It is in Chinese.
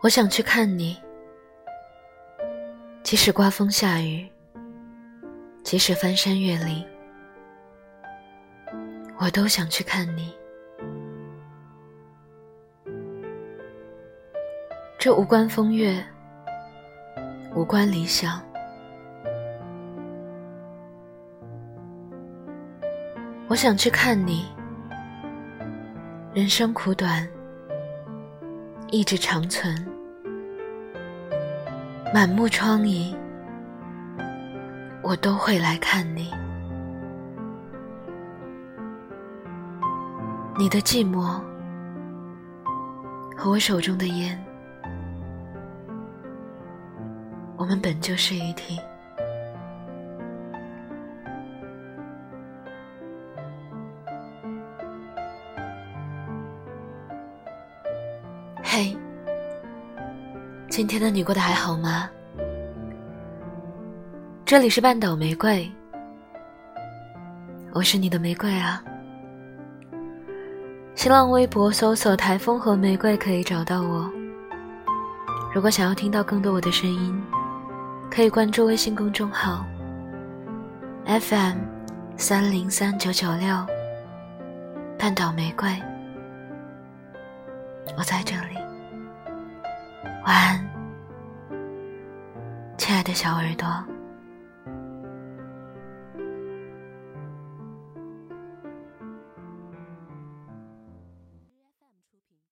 我想去看你，即使刮风下雨，即使翻山越岭，我都想去看你。这无关风月，无关理想。我想去看你。人生苦短。意志长存，满目疮痍，我都会来看你。你的寂寞和我手中的烟，我们本就是一体。嘿，今天的你过得还好吗？这里是半岛玫瑰，我是你的玫瑰啊。新浪微博搜索“台风和玫瑰”可以找到我。如果想要听到更多我的声音，可以关注微信公众号 FM 三零三九九六半岛玫瑰。我在这里，晚安，亲爱的小耳朵。